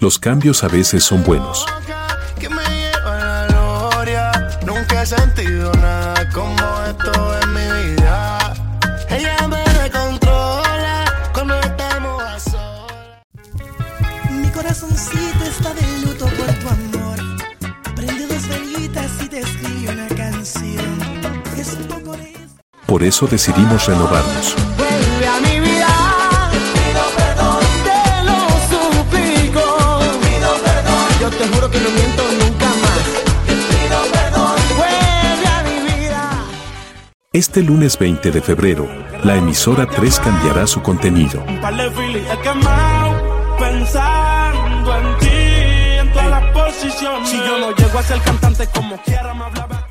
Los cambios a veces son buenos. Nunca he sentido nada como esto en mi vida. Ella me controla cuando estamos a solas. Mi corazoncito está de luto por tu amor. Prende dos velitas y te escribe una canción. Es un poco de Por eso decidimos renovarnos. Te juro que no miento nunca más. Te pido perdón. Vuelve a mi vida. Este lunes 20 de febrero, la emisora 3 cambiará su contenido. Un par de filis he quemado pensando en ti, en todas las posiciones. Si yo no llego a ser cantante como quiera, me hablaba.